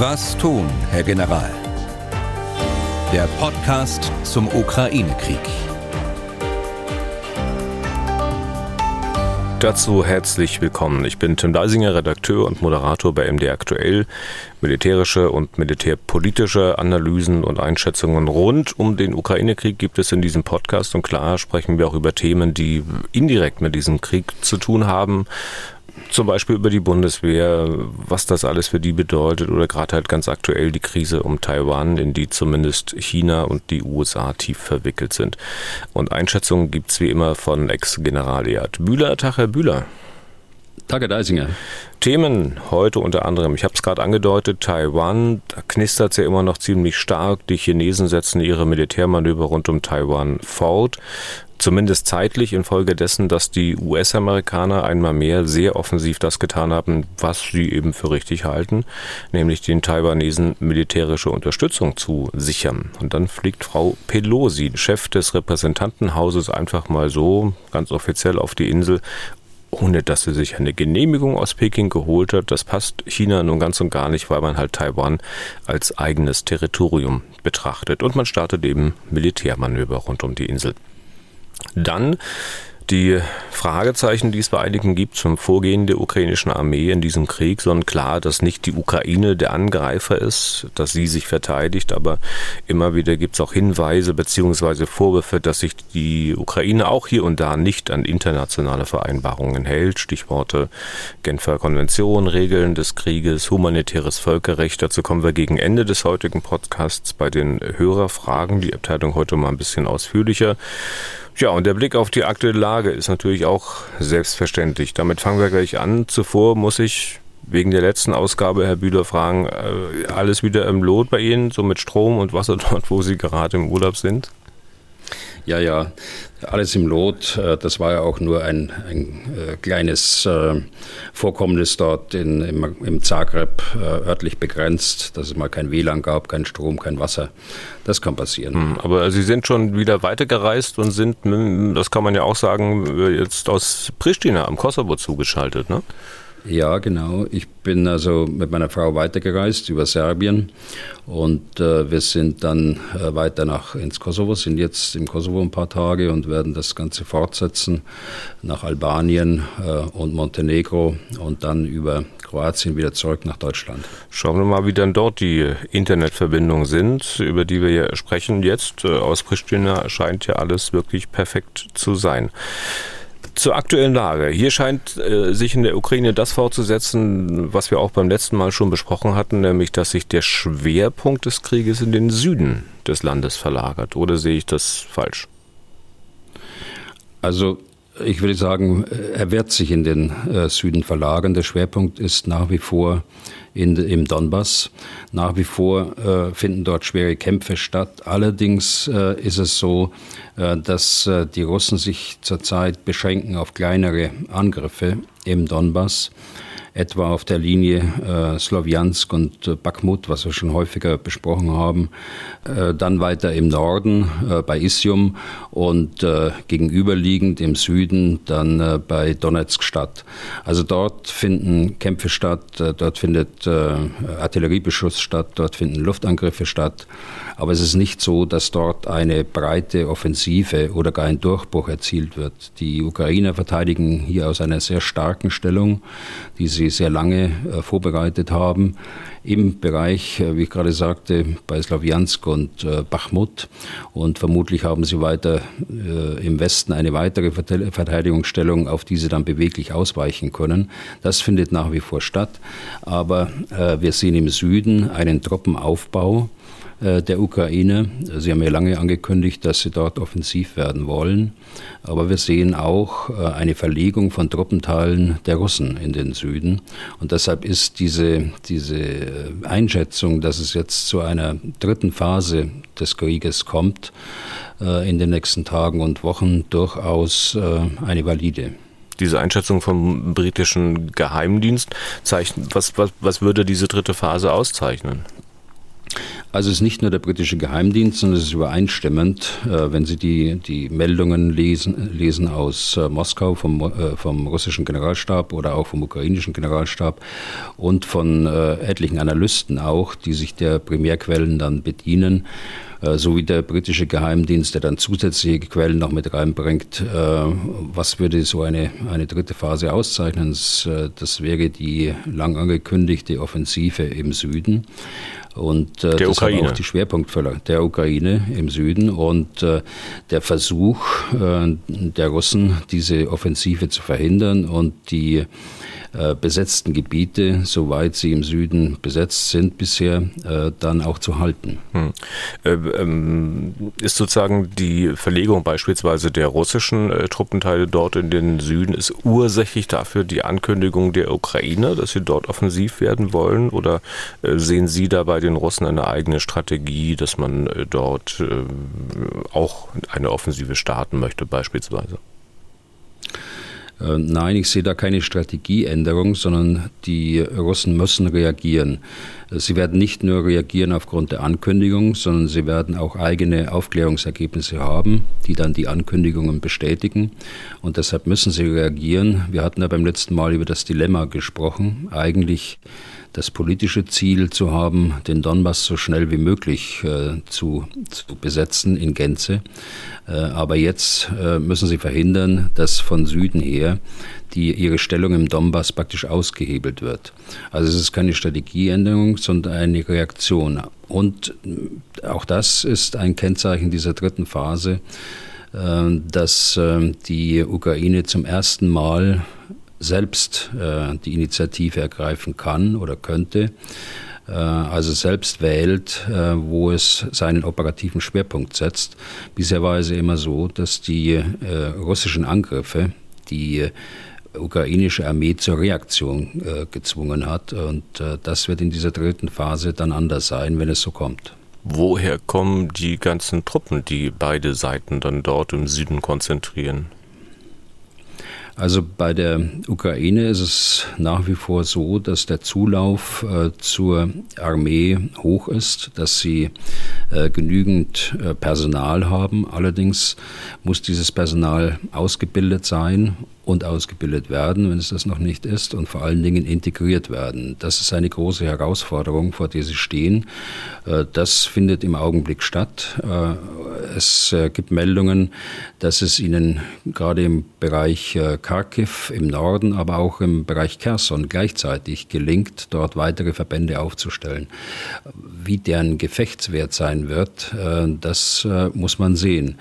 Was tun, Herr General? Der Podcast zum Ukraine-Krieg. Dazu herzlich willkommen. Ich bin Tim Deisinger, Redakteur und Moderator bei MD Aktuell. Militärische und militärpolitische Analysen und Einschätzungen rund um den Ukraine-Krieg gibt es in diesem Podcast und klar sprechen wir auch über Themen, die indirekt mit diesem Krieg zu tun haben zum Beispiel über die Bundeswehr, was das alles für die bedeutet oder gerade halt ganz aktuell die Krise um Taiwan, in die zumindest China und die USA tief verwickelt sind. Und Einschätzungen gibt es wie immer von Ex-General Ead Bühler. Tag, Herr Bühler. Tage Deisinger. Themen heute unter anderem, ich habe es gerade angedeutet, Taiwan, da knistert es ja immer noch ziemlich stark. Die Chinesen setzen ihre Militärmanöver rund um Taiwan fort. Zumindest zeitlich infolgedessen, dass die US-Amerikaner einmal mehr sehr offensiv das getan haben, was sie eben für richtig halten, nämlich den Taiwanesen militärische Unterstützung zu sichern. Und dann fliegt Frau Pelosi, Chef des Repräsentantenhauses, einfach mal so ganz offiziell auf die Insel ohne dass sie sich eine Genehmigung aus Peking geholt hat. Das passt China nun ganz und gar nicht, weil man halt Taiwan als eigenes Territorium betrachtet. Und man startet eben Militärmanöver rund um die Insel. Dann die Fragezeichen, die es bei einigen gibt zum Vorgehen der ukrainischen Armee in diesem Krieg, sondern klar, dass nicht die Ukraine der Angreifer ist, dass sie sich verteidigt, aber immer wieder gibt es auch Hinweise beziehungsweise Vorwürfe, dass sich die Ukraine auch hier und da nicht an internationale Vereinbarungen hält. Stichworte Genfer Konvention, Regeln des Krieges, humanitäres Völkerrecht. Dazu kommen wir gegen Ende des heutigen Podcasts bei den Hörerfragen. Die Abteilung heute mal ein bisschen ausführlicher. Ja, und der Blick auf die aktuelle Lage ist natürlich auch selbstverständlich. Damit fangen wir gleich an. Zuvor muss ich wegen der letzten Ausgabe, Herr Bühler, fragen, äh, alles wieder im Lot bei Ihnen, so mit Strom und Wasser dort, wo Sie gerade im Urlaub sind? Ja, ja, alles im Lot. Äh, das war ja auch nur ein, ein äh, kleines äh, Vorkommnis dort in, im, im Zagreb, örtlich begrenzt, dass es mal kein WLAN gab, kein Strom, kein Wasser. Das kann passieren. Hm, aber Sie sind schon wieder weitergereist und sind, das kann man ja auch sagen, jetzt aus Pristina am Kosovo zugeschaltet, ne? Ja, genau. Ich bin also mit meiner Frau weitergereist über Serbien und äh, wir sind dann äh, weiter nach ins Kosovo, sind jetzt im Kosovo ein paar Tage und werden das Ganze fortsetzen nach Albanien äh, und Montenegro und dann über Kroatien wieder zurück nach Deutschland. Schauen wir mal, wie dann dort die Internetverbindungen sind, über die wir hier sprechen. Jetzt äh, aus Pristina scheint ja alles wirklich perfekt zu sein. Zur aktuellen Lage. Hier scheint äh, sich in der Ukraine das fortzusetzen, was wir auch beim letzten Mal schon besprochen hatten, nämlich dass sich der Schwerpunkt des Krieges in den Süden des Landes verlagert. Oder sehe ich das falsch? Also ich würde sagen, er wird sich in den äh, Süden verlagern. Der Schwerpunkt ist nach wie vor in, im Donbass. Nach wie vor äh, finden dort schwere Kämpfe statt. Allerdings äh, ist es so, äh, dass äh, die Russen sich zurzeit beschränken auf kleinere Angriffe im Donbass etwa auf der Linie äh, Sloviansk und äh, Bakhmut, was wir schon häufiger besprochen haben. Äh, dann weiter im Norden äh, bei Isium und äh, gegenüberliegend im Süden dann äh, bei Donetsk statt. Also dort finden Kämpfe statt, dort findet Artilleriebeschuss statt, dort finden Luftangriffe statt. Aber es ist nicht so, dass dort eine breite Offensive oder gar ein Durchbruch erzielt wird. Die Ukrainer verteidigen hier aus einer sehr starken Stellung, die sie sehr lange äh, vorbereitet haben im Bereich, äh, wie ich gerade sagte, bei Slawiansk und äh, Bachmut. Und vermutlich haben sie weiter im Westen eine weitere Verteidigungsstellung, auf die sie dann beweglich ausweichen können. Das findet nach wie vor statt. Aber wir sehen im Süden einen Truppenaufbau der Ukraine. Sie haben ja lange angekündigt, dass sie dort offensiv werden wollen. Aber wir sehen auch äh, eine Verlegung von Truppenteilen der Russen in den Süden. Und deshalb ist diese, diese äh, Einschätzung, dass es jetzt zu einer dritten Phase des Krieges kommt, in den nächsten Tagen und Wochen durchaus eine valide diese Einschätzung vom britischen Geheimdienst was, was, was würde diese dritte Phase auszeichnen? Also es ist nicht nur der britische Geheimdienst, sondern es ist übereinstimmend, äh, wenn Sie die, die Meldungen lesen, lesen aus äh, Moskau vom, äh, vom russischen Generalstab oder auch vom ukrainischen Generalstab und von etlichen Analysten auch, die sich der Primärquellen dann bedienen sowie der britische Geheimdienst, der dann zusätzliche Quellen noch mit reinbringt. Was würde so eine, eine dritte Phase auszeichnen? Das wäre die lang angekündigte Offensive im Süden. Und äh, das Ukraine. war auch die Schwerpunktfüller der Ukraine im Süden und äh, der Versuch äh, der Russen, diese Offensive zu verhindern und die äh, besetzten Gebiete, soweit sie im Süden besetzt sind bisher, äh, dann auch zu halten. Hm. Äh, ähm, ist sozusagen die Verlegung beispielsweise der russischen äh, Truppenteile dort in den Süden ist ursächlich dafür die Ankündigung der Ukraine, dass sie dort offensiv werden wollen? Oder sehen Sie da bei den Russen eine eigene Strategie, dass man dort auch eine Offensive starten möchte beispielsweise? Äh, nein, ich sehe da keine Strategieänderung, sondern die Russen müssen reagieren. Äh, sie werden nicht nur reagieren aufgrund der Ankündigung, sondern sie werden auch eigene Aufklärungsergebnisse haben, die dann die Ankündigungen bestätigen. Und deshalb müssen sie reagieren. Wir hatten ja beim letzten Mal über das Dilemma gesprochen. Eigentlich das politische Ziel zu haben, den Donbass so schnell wie möglich äh, zu, zu besetzen in Gänze. Äh, aber jetzt äh, müssen sie verhindern, dass von Süden her die, ihre Stellung im Donbass praktisch ausgehebelt wird. Also es ist keine Strategieänderung, sondern eine Reaktion. Und äh, auch das ist ein Kennzeichen dieser dritten Phase, äh, dass äh, die Ukraine zum ersten Mal selbst äh, die Initiative ergreifen kann oder könnte, äh, also selbst wählt, äh, wo es seinen operativen Schwerpunkt setzt. Bisher war es immer so, dass die äh, russischen Angriffe die ukrainische Armee zur Reaktion äh, gezwungen hat. Und äh, das wird in dieser dritten Phase dann anders sein, wenn es so kommt. Woher kommen die ganzen Truppen, die beide Seiten dann dort im Süden konzentrieren? Also bei der Ukraine ist es nach wie vor so, dass der Zulauf äh, zur Armee hoch ist, dass sie äh, genügend äh, Personal haben. Allerdings muss dieses Personal ausgebildet sein und ausgebildet werden, wenn es das noch nicht ist, und vor allen Dingen integriert werden. Das ist eine große Herausforderung, vor der sie stehen. Äh, das findet im Augenblick statt. Äh, es äh, gibt Meldungen, dass es ihnen gerade im Bereich Kharkiv im Norden, aber auch im Bereich Kherson gleichzeitig gelingt, dort weitere Verbände aufzustellen. Wie deren Gefechtswert sein wird, das muss man sehen.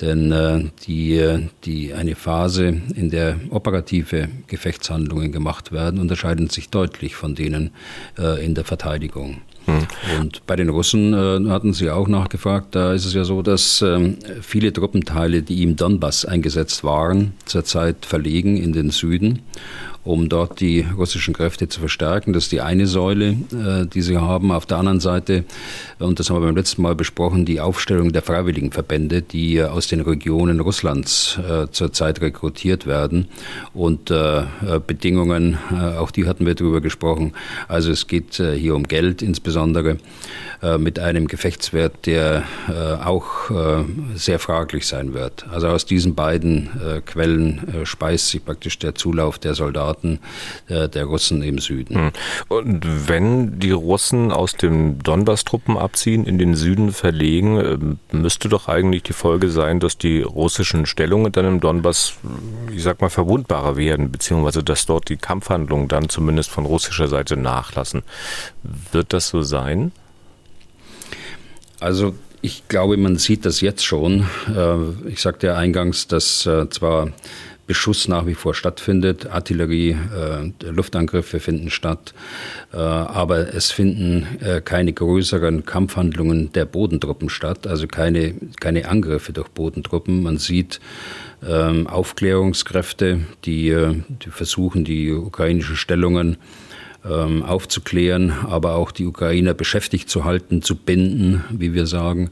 Denn die, die, eine Phase, in der operative Gefechtshandlungen gemacht werden, unterscheiden sich deutlich von denen äh, in der Verteidigung. Hm. Und bei den Russen äh, hatten Sie auch nachgefragt, da ist es ja so, dass ähm, viele Truppenteile, die im Donbass eingesetzt waren, zurzeit verlegen in den Süden um dort die russischen Kräfte zu verstärken. Das ist die eine Säule, äh, die sie haben. Auf der anderen Seite, und das haben wir beim letzten Mal besprochen, die Aufstellung der Freiwilligenverbände, die äh, aus den Regionen Russlands äh, zurzeit rekrutiert werden. Und Bedingungen, auch die hatten wir darüber gesprochen. Also es geht hier um Geld insbesondere mit einem Gefechtswert, der auch sehr fraglich sein wird. Also aus diesen beiden Quellen speist sich praktisch der Zulauf der Soldaten Staaten äh, der Russen im Süden. Hm. Und wenn die Russen aus den Donbass-Truppen abziehen, in den Süden verlegen, ähm, müsste doch eigentlich die Folge sein, dass die russischen Stellungen dann im Donbass, ich sag mal, verwundbarer werden, beziehungsweise dass dort die Kampfhandlungen dann zumindest von russischer Seite nachlassen. Wird das so sein? Also ich glaube, man sieht das jetzt schon. Äh, ich sagte ja eingangs, dass äh, zwar Beschuss nach wie vor stattfindet. Artillerie, äh, Luftangriffe finden statt. Äh, aber es finden äh, keine größeren Kampfhandlungen der Bodentruppen statt, also keine, keine Angriffe durch Bodentruppen. Man sieht ähm, Aufklärungskräfte, die, äh, die versuchen, die ukrainischen Stellungen ähm, aufzuklären, aber auch die Ukrainer beschäftigt zu halten, zu binden, wie wir sagen.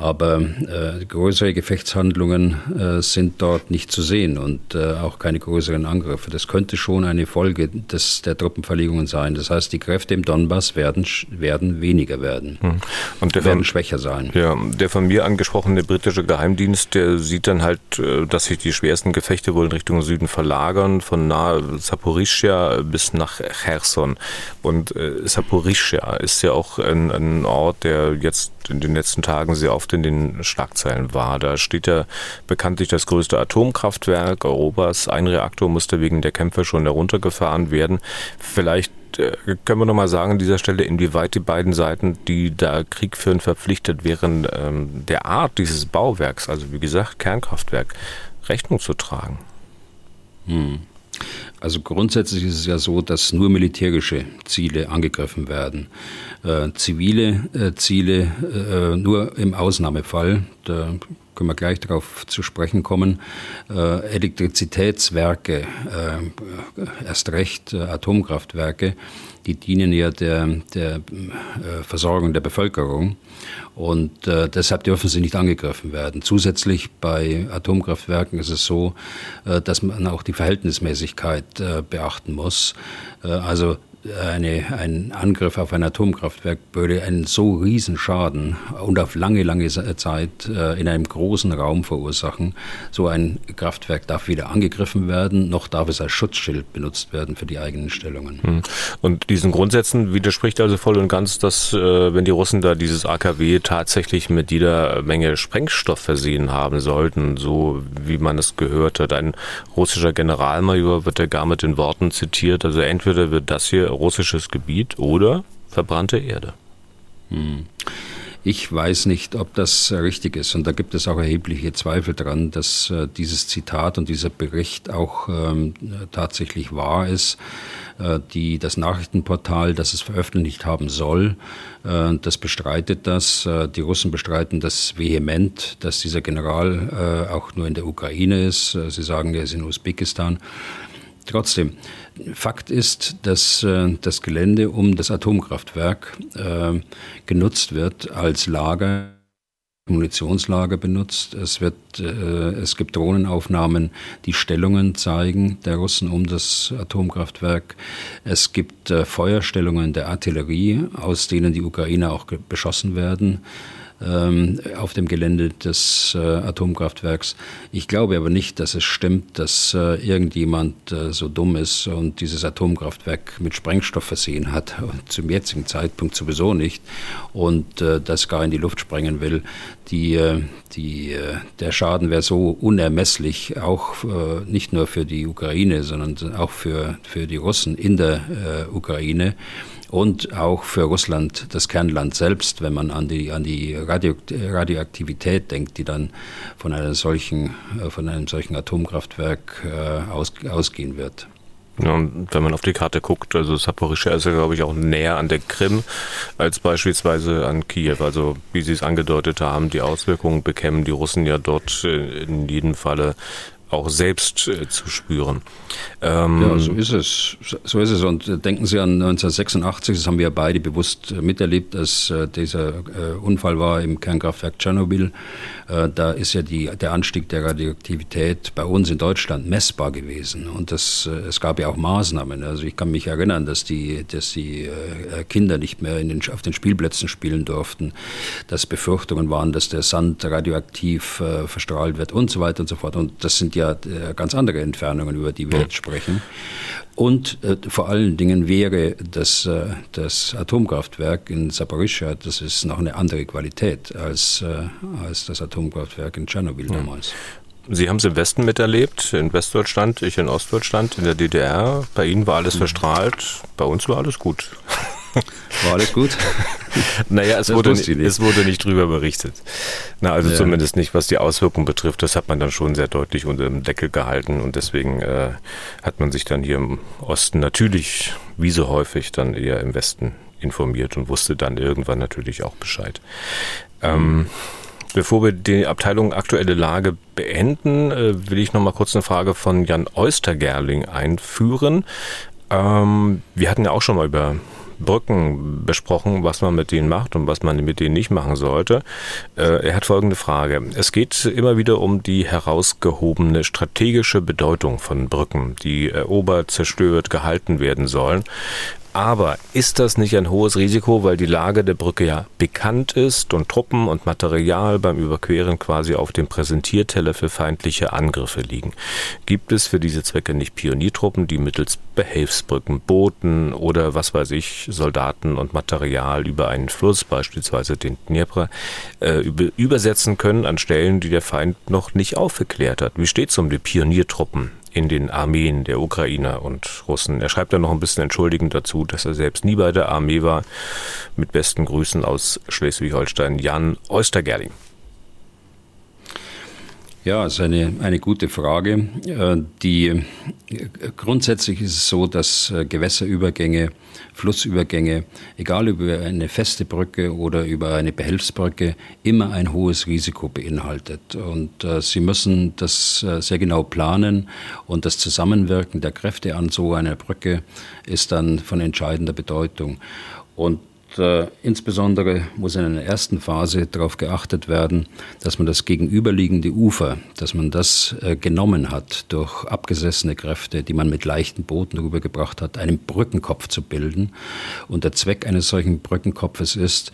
Aber äh, größere Gefechtshandlungen äh, sind dort nicht zu sehen und äh, auch keine größeren Angriffe. Das könnte schon eine Folge des, der Truppenverlegungen sein. Das heißt, die Kräfte im Donbass werden, werden weniger werden hm. und der werden von, schwächer sein. Ja, der von mir angesprochene britische Geheimdienst, der sieht dann halt, äh, dass sich die schwersten Gefechte wohl in Richtung Süden verlagern, von nahe Saporischia bis nach Cherson. Und äh, Saporischia ist ja auch ein, ein Ort, der jetzt in den letzten Tagen sehr oft in den Schlagzeilen war. Da steht ja bekanntlich das größte Atomkraftwerk Europas. Ein Reaktor musste wegen der Kämpfe schon heruntergefahren werden. Vielleicht äh, können wir noch mal sagen an dieser Stelle, inwieweit die beiden Seiten, die da Krieg führen, verpflichtet wären, ähm, der Art dieses Bauwerks, also wie gesagt Kernkraftwerk, Rechnung zu tragen? Hm. Also grundsätzlich ist es ja so, dass nur militärische Ziele angegriffen werden. Äh, zivile äh, Ziele äh, nur im Ausnahmefall. Da können wir gleich darauf zu sprechen kommen. Äh, Elektrizitätswerke, äh, erst recht Atomkraftwerke, die dienen ja der, der Versorgung der Bevölkerung und äh, deshalb dürfen sie nicht angegriffen werden. Zusätzlich bei Atomkraftwerken ist es so, äh, dass man auch die Verhältnismäßigkeit äh, beachten muss. Äh, also eine, ein Angriff auf ein Atomkraftwerk würde einen so riesen Schaden und auf lange, lange Zeit äh, in einem großen Raum verursachen. So ein Kraftwerk darf weder angegriffen werden, noch darf es als Schutzschild benutzt werden für die eigenen Stellungen. Hm. Und diesen Grundsätzen widerspricht also voll und ganz, dass äh, wenn die Russen da dieses AKW tatsächlich mit jeder Menge Sprengstoff versehen haben sollten, so wie man es gehört hat, ein russischer Generalmajor wird ja gar mit den Worten zitiert, also entweder wird das hier russisches Gebiet oder verbrannte Erde. Hm. Ich weiß nicht, ob das richtig ist. Und da gibt es auch erhebliche Zweifel daran, dass äh, dieses Zitat und dieser Bericht auch ähm, tatsächlich wahr ist. Äh, die, das Nachrichtenportal, das es veröffentlicht haben soll, äh, das bestreitet das. Äh, die Russen bestreiten das vehement, dass dieser General äh, auch nur in der Ukraine ist. Äh, sie sagen, er ist in Usbekistan. Trotzdem, Fakt ist, dass äh, das Gelände um das Atomkraftwerk äh, genutzt wird als Lager. Munitionslager benutzt. Es, wird, äh, es gibt Drohnenaufnahmen, die Stellungen zeigen der Russen um das Atomkraftwerk. Es gibt äh, Feuerstellungen der Artillerie, aus denen die Ukrainer auch beschossen werden auf dem Gelände des äh, Atomkraftwerks. Ich glaube aber nicht, dass es stimmt, dass äh, irgendjemand äh, so dumm ist und dieses Atomkraftwerk mit Sprengstoff versehen hat. Zum jetzigen Zeitpunkt sowieso nicht. Und das gar in die Luft sprengen will. Die, die, der Schaden wäre so unermesslich, auch nicht nur für die Ukraine, sondern auch für, für die Russen in der Ukraine und auch für Russland, das Kernland selbst, wenn man an die, an die Radio, Radioaktivität denkt, die dann von, einer solchen, äh, von einem solchen Atomkraftwerk äh, aus, ausgehen wird. Ja, wenn man auf die Karte guckt, also Saporischschja ist ja, glaube ich, auch näher an der Krim als beispielsweise an Kiew. Also, wie Sie es angedeutet haben, die Auswirkungen bekämen die Russen ja dort äh, in jedem Falle auch selbst äh, zu spüren. Ähm ja, so ist es. So ist es. Und äh, denken Sie an 1986, das haben wir beide bewusst äh, miterlebt, als äh, dieser äh, Unfall war im Kernkraftwerk Tschernobyl. Äh, da ist ja die, der Anstieg der Radioaktivität bei uns in Deutschland messbar gewesen. Und das, es gab ja auch Maßnahmen. Also ich kann mich erinnern, dass die, dass die Kinder nicht mehr den, auf den Spielplätzen spielen durften, dass Befürchtungen waren, dass der Sand radioaktiv verstrahlt wird und so weiter und so fort. Und das sind ja ja äh, ganz andere Entfernungen, über die wir jetzt sprechen. Und äh, vor allen Dingen wäre das, äh, das Atomkraftwerk in Saporischschja, das ist noch eine andere Qualität als, äh, als das Atomkraftwerk in Tschernobyl damals. Sie haben es im Westen miterlebt, in Westdeutschland, ich in Ostdeutschland, in der DDR. Bei Ihnen war alles mhm. verstrahlt, bei uns war alles gut. War alles gut? naja, es wurde, nicht, es wurde nicht drüber berichtet. Na, also ja. zumindest nicht, was die Auswirkungen betrifft. Das hat man dann schon sehr deutlich unter dem Deckel gehalten und deswegen äh, hat man sich dann hier im Osten natürlich, wie so häufig, dann eher im Westen informiert und wusste dann irgendwann natürlich auch Bescheid. Ähm, Bevor wir die Abteilung aktuelle Lage beenden, äh, will ich noch mal kurz eine Frage von Jan Oystergerling einführen. Ähm, wir hatten ja auch schon mal über Brücken besprochen, was man mit denen macht und was man mit denen nicht machen sollte. Äh, er hat folgende Frage. Es geht immer wieder um die herausgehobene strategische Bedeutung von Brücken, die erobert, zerstört, gehalten werden sollen. Aber ist das nicht ein hohes Risiko, weil die Lage der Brücke ja bekannt ist und Truppen und Material beim Überqueren quasi auf dem Präsentierteller für feindliche Angriffe liegen? Gibt es für diese Zwecke nicht Pioniertruppen, die mittels Behelfsbrücken, Booten oder was weiß ich, Soldaten und Material über einen Fluss, beispielsweise den Dnieper, äh, übersetzen können an Stellen, die der Feind noch nicht aufgeklärt hat? Wie steht es um die Pioniertruppen in den Armeen der Ukrainer und Russen. Er schreibt dann noch ein bisschen entschuldigend dazu, dass er selbst nie bei der Armee war. Mit besten Grüßen aus Schleswig-Holstein, Jan Oystergerling. Ja, ist eine, eine gute Frage. Äh, die, grundsätzlich ist es so, dass äh, Gewässerübergänge, Flussübergänge, egal über eine feste Brücke oder über eine Behelfsbrücke, immer ein hohes Risiko beinhaltet. Und äh, sie müssen das äh, sehr genau planen und das Zusammenwirken der Kräfte an so einer Brücke ist dann von entscheidender Bedeutung. Und äh, insbesondere muss in einer ersten Phase darauf geachtet werden, dass man das gegenüberliegende Ufer, dass man das äh, genommen hat durch abgesessene Kräfte, die man mit leichten Booten rübergebracht hat, einen Brückenkopf zu bilden. Und der Zweck eines solchen Brückenkopfes ist,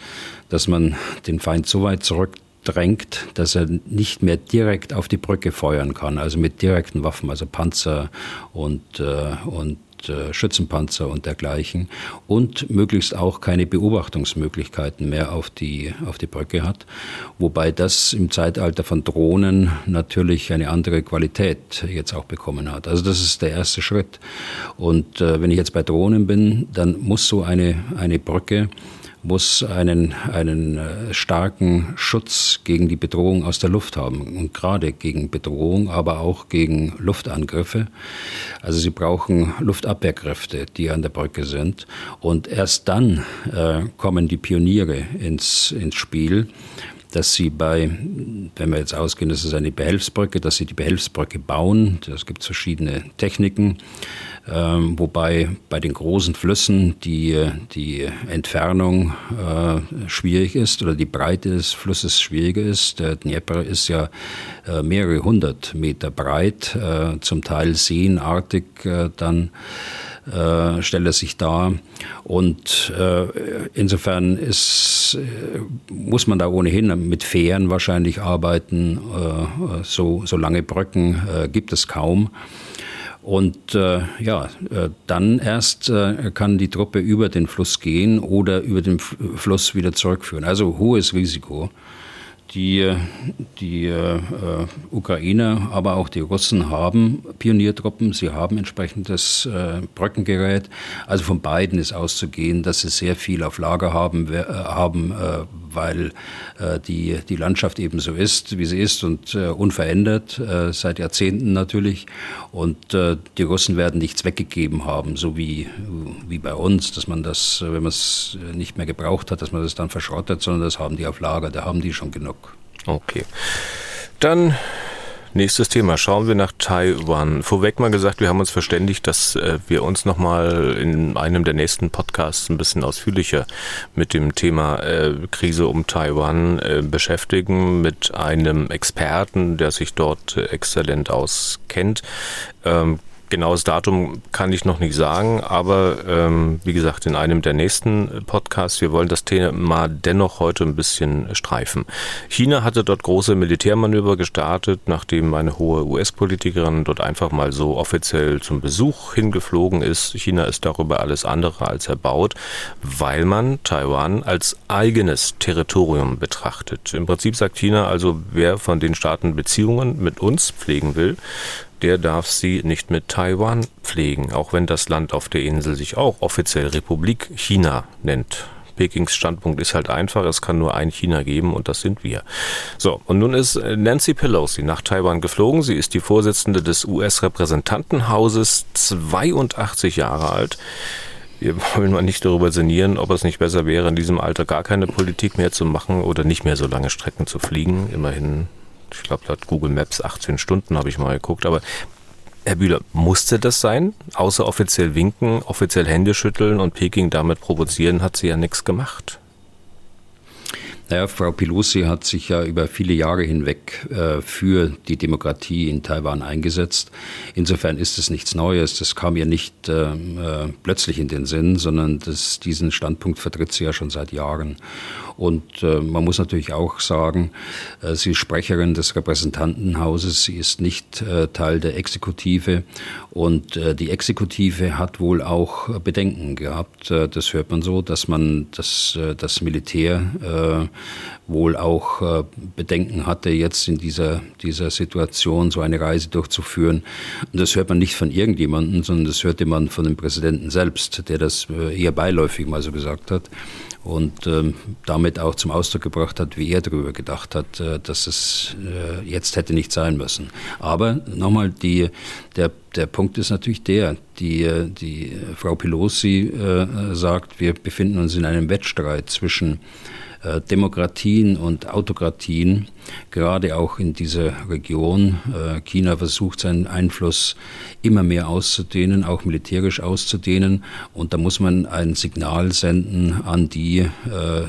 dass man den Feind so weit zurückdrängt, dass er nicht mehr direkt auf die Brücke feuern kann, also mit direkten Waffen, also Panzer und, äh, und äh, Schützenpanzer und dergleichen und möglichst auch keine Beobachtungsmöglichkeiten mehr auf die, auf die Brücke hat. Wobei das im Zeitalter von Drohnen natürlich eine andere Qualität jetzt auch bekommen hat. Also das ist der erste Schritt. Und äh, wenn ich jetzt bei Drohnen bin, dann muss so eine, eine Brücke muss einen, einen äh, starken Schutz gegen die Bedrohung aus der Luft haben. Und gerade gegen Bedrohung, aber auch gegen Luftangriffe. Also sie brauchen Luftabwehrkräfte, die an der Brücke sind. Und erst dann äh, kommen die Pioniere ins, ins Spiel dass sie bei, wenn wir jetzt ausgehen, das ist eine Behelfsbrücke, dass sie die Behelfsbrücke bauen. Es gibt verschiedene Techniken. Ähm, wobei bei den großen Flüssen die, die Entfernung äh, schwierig ist oder die Breite des Flusses schwieriger ist. Der Dnieper ist ja äh, mehrere hundert Meter breit, äh, zum Teil seenartig äh, dann. Äh, stellt er sich dar. Und äh, insofern ist, äh, muss man da ohnehin mit Fähren wahrscheinlich arbeiten. Äh, so, so lange Brücken äh, gibt es kaum. Und äh, ja, äh, dann erst äh, kann die Truppe über den Fluss gehen oder über den F Fluss wieder zurückführen. Also hohes Risiko. Die, die äh, Ukrainer, aber auch die Russen haben Pioniertruppen, sie haben entsprechendes äh, Brückengerät. Also von beiden ist auszugehen, dass sie sehr viel auf Lager haben, äh, haben äh, weil äh, die, die Landschaft eben so ist, wie sie ist und äh, unverändert, seit Jahrzehnten natürlich. Und die Russen werden nichts weggegeben haben, so wie, wie bei uns, dass man das, wenn man es nicht mehr gebraucht hat, dass man das dann verschrottet, sondern das haben die auf Lager, da haben die schon genug. Okay. Dann Nächstes Thema. Schauen wir nach Taiwan. Vorweg mal gesagt, wir haben uns verständigt, dass äh, wir uns nochmal in einem der nächsten Podcasts ein bisschen ausführlicher mit dem Thema äh, Krise um Taiwan äh, beschäftigen, mit einem Experten, der sich dort äh, exzellent auskennt. Ähm, Genaues Datum kann ich noch nicht sagen, aber ähm, wie gesagt, in einem der nächsten Podcasts, wir wollen das Thema dennoch heute ein bisschen streifen. China hatte dort große Militärmanöver gestartet, nachdem eine hohe US-Politikerin dort einfach mal so offiziell zum Besuch hingeflogen ist. China ist darüber alles andere als erbaut, weil man Taiwan als eigenes Territorium betrachtet. Im Prinzip sagt China also, wer von den Staaten Beziehungen mit uns pflegen will, der darf sie nicht mit Taiwan pflegen, auch wenn das Land auf der Insel sich auch offiziell Republik China nennt. Pekings Standpunkt ist halt einfach, es kann nur ein China geben und das sind wir. So, und nun ist äh, Nancy Pelosi nach Taiwan geflogen. Sie ist die Vorsitzende des US-Repräsentantenhauses, 82 Jahre alt. Wir wollen mal nicht darüber sinnieren, ob es nicht besser wäre, in diesem Alter gar keine Politik mehr zu machen oder nicht mehr so lange Strecken zu fliegen. Immerhin ich glaube laut Google Maps 18 Stunden habe ich mal geguckt, aber Herr Bühler, musste das sein? Außer offiziell winken, offiziell Hände schütteln und Peking damit provozieren, hat sie ja nichts gemacht. Naja, Frau Pelosi hat sich ja über viele Jahre hinweg äh, für die Demokratie in Taiwan eingesetzt. Insofern ist es nichts Neues. Das kam ihr nicht äh, äh, plötzlich in den Sinn, sondern das, diesen Standpunkt vertritt sie ja schon seit Jahren. Und äh, man muss natürlich auch sagen, äh, sie ist Sprecherin des Repräsentantenhauses, sie ist nicht äh, Teil der Exekutive und die Exekutive hat wohl auch Bedenken gehabt. Das hört man so, dass man das, das Militär wohl auch äh, Bedenken hatte, jetzt in dieser, dieser Situation so eine Reise durchzuführen. Und das hört man nicht von irgendjemandem, sondern das hörte man von dem Präsidenten selbst, der das äh, eher beiläufig mal so gesagt hat und ähm, damit auch zum Ausdruck gebracht hat, wie er darüber gedacht hat, äh, dass es jetzt hätte nicht sein müssen. Aber nochmal, die, der, der Punkt ist natürlich der, die, die Frau Pelosi äh, sagt, wir befinden uns in einem Wettstreit zwischen Demokratien und Autokratien, gerade auch in dieser Region. Äh, China versucht seinen Einfluss immer mehr auszudehnen, auch militärisch auszudehnen. Und da muss man ein Signal senden an die, äh,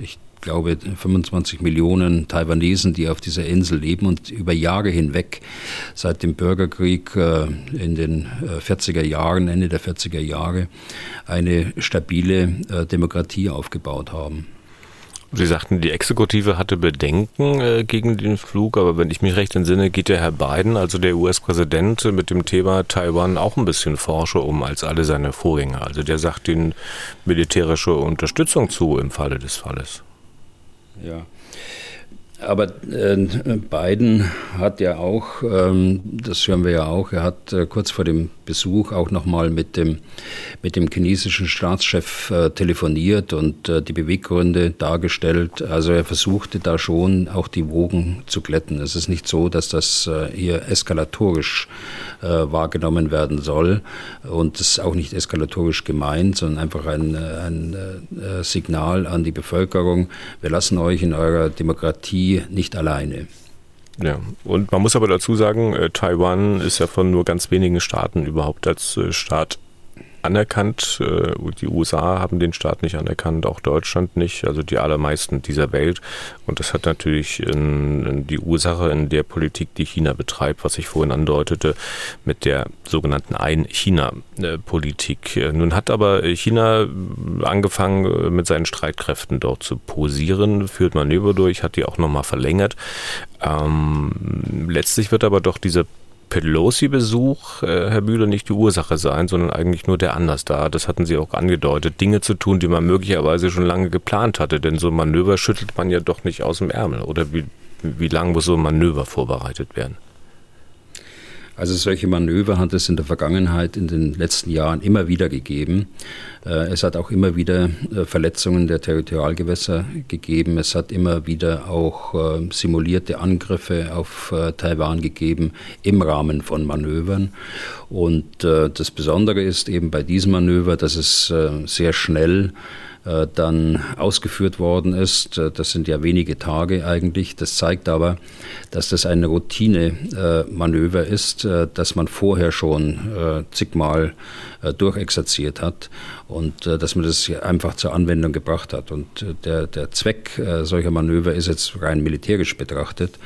ich glaube, 25 Millionen Taiwanesen, die auf dieser Insel leben und über Jahre hinweg seit dem Bürgerkrieg in den 40er Jahren, Ende der 40er Jahre, eine stabile Demokratie aufgebaut haben. Sie sagten, die Exekutive hatte Bedenken äh, gegen den Flug, aber wenn ich mich recht entsinne, geht der Herr Biden, also der US-Präsident, mit dem Thema Taiwan auch ein bisschen forscher um als alle seine Vorgänger. Also der sagt ihnen militärische Unterstützung zu im Falle des Falles. Ja. Aber äh, Biden hat ja auch, ähm, das hören wir ja auch, er hat äh, kurz vor dem Besuch auch nochmal mit dem, mit dem chinesischen Staatschef äh, telefoniert und äh, die Beweggründe dargestellt. Also er versuchte da schon auch die Wogen zu glätten. Es ist nicht so, dass das äh, hier eskalatorisch äh, wahrgenommen werden soll und es ist auch nicht eskalatorisch gemeint, sondern einfach ein, ein Signal an die Bevölkerung, wir lassen euch in eurer Demokratie nicht alleine. Ja, und man muss aber dazu sagen, äh, Taiwan ist ja von nur ganz wenigen Staaten überhaupt als äh, Staat anerkannt. Äh, die USA haben den Staat nicht anerkannt, auch Deutschland nicht, also die allermeisten dieser Welt. Und das hat natürlich die Ursache in der Politik, die China betreibt, was ich vorhin andeutete, mit der sogenannten Ein-China-Politik. Nun hat aber China angefangen, mit seinen Streitkräften dort zu posieren, führt Manöver durch, hat die auch nochmal verlängert. Ähm, letztlich wird aber doch diese Pelosi-Besuch, äh, Herr Bühler, nicht die Ursache sein, sondern eigentlich nur der Anlass da. Das hatten Sie auch angedeutet. Dinge zu tun, die man möglicherweise schon lange geplant hatte. Denn so ein Manöver schüttelt man ja doch nicht aus dem Ärmel. Oder wie, wie lang muss so ein Manöver vorbereitet werden? Also solche Manöver hat es in der Vergangenheit in den letzten Jahren immer wieder gegeben. Äh, es hat auch immer wieder äh, Verletzungen der Territorialgewässer gegeben. Es hat immer wieder auch äh, simulierte Angriffe auf Taiwan gegeben im Rahmen von Manövern. Und das Besondere ist eben bei diesem Manöver, dass es sehr schnell dann ausgeführt worden ist. Äh, das sind ja wenige Tage eigentlich. Das zeigt aber, dass das ein Routinemanöver ist, äh, das man vorher schon zigmal durchexerziert hat und dass man das einfach zur Anwendung gebracht hat. Und der, der Zweck solcher Manöver ist jetzt rein militärisch betrachtet,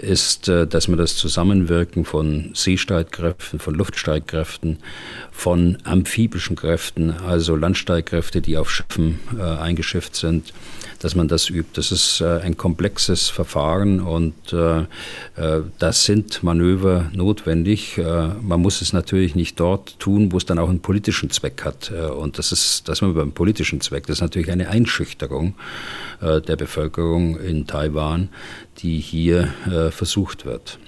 ist, dass man das Zusammenwirken von Seestreitkräften, von Luftstreitkräften, von amphibischen Kräften, also Landstreitkräfte, die auf Schiffen äh, eingeschifft sind, dass man das übt. Das ist äh, ein komplexes Verfahren und äh, äh das sind Manöver notwendig. Man muss es natürlich nicht dort tun, wo es dann auch einen politischen Zweck hat. Und das ist, das ist beim politischen Zweck. Das ist natürlich eine Einschüchterung der Bevölkerung in Taiwan, die hier versucht wird.